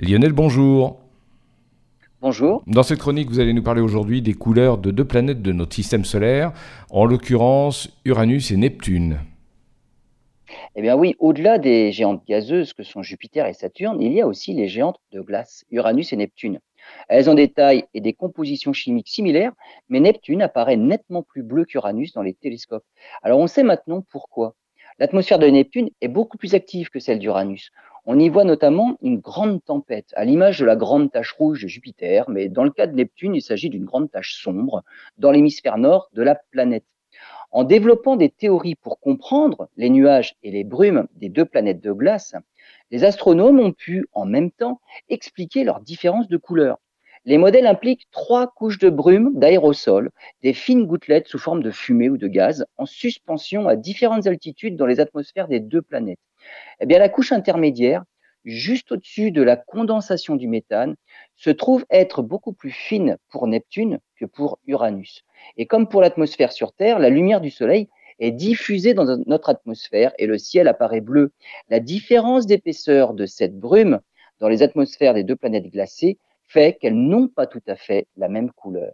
Lionel, bonjour. Bonjour. Dans cette chronique, vous allez nous parler aujourd'hui des couleurs de deux planètes de notre système solaire, en l'occurrence Uranus et Neptune. Eh bien oui, au-delà des géantes gazeuses que sont Jupiter et Saturne, il y a aussi les géantes de glace, Uranus et Neptune. Elles ont des tailles et des compositions chimiques similaires, mais Neptune apparaît nettement plus bleu qu'Uranus dans les télescopes. Alors on sait maintenant pourquoi. L'atmosphère de Neptune est beaucoup plus active que celle d'Uranus. On y voit notamment une grande tempête, à l'image de la grande tache rouge de Jupiter, mais dans le cas de Neptune, il s'agit d'une grande tache sombre dans l'hémisphère nord de la planète. En développant des théories pour comprendre les nuages et les brumes des deux planètes de glace, les astronomes ont pu, en même temps, expliquer leurs différences de couleurs. Les modèles impliquent trois couches de brume d'aérosol, des fines gouttelettes sous forme de fumée ou de gaz, en suspension à différentes altitudes dans les atmosphères des deux planètes. Eh bien, la couche intermédiaire, juste au-dessus de la condensation du méthane, se trouve être beaucoup plus fine pour Neptune que pour Uranus. Et comme pour l'atmosphère sur Terre, la lumière du Soleil est diffusée dans notre atmosphère et le ciel apparaît bleu. La différence d'épaisseur de cette brume dans les atmosphères des deux planètes glacées fait qu'elles n'ont pas tout à fait la même couleur.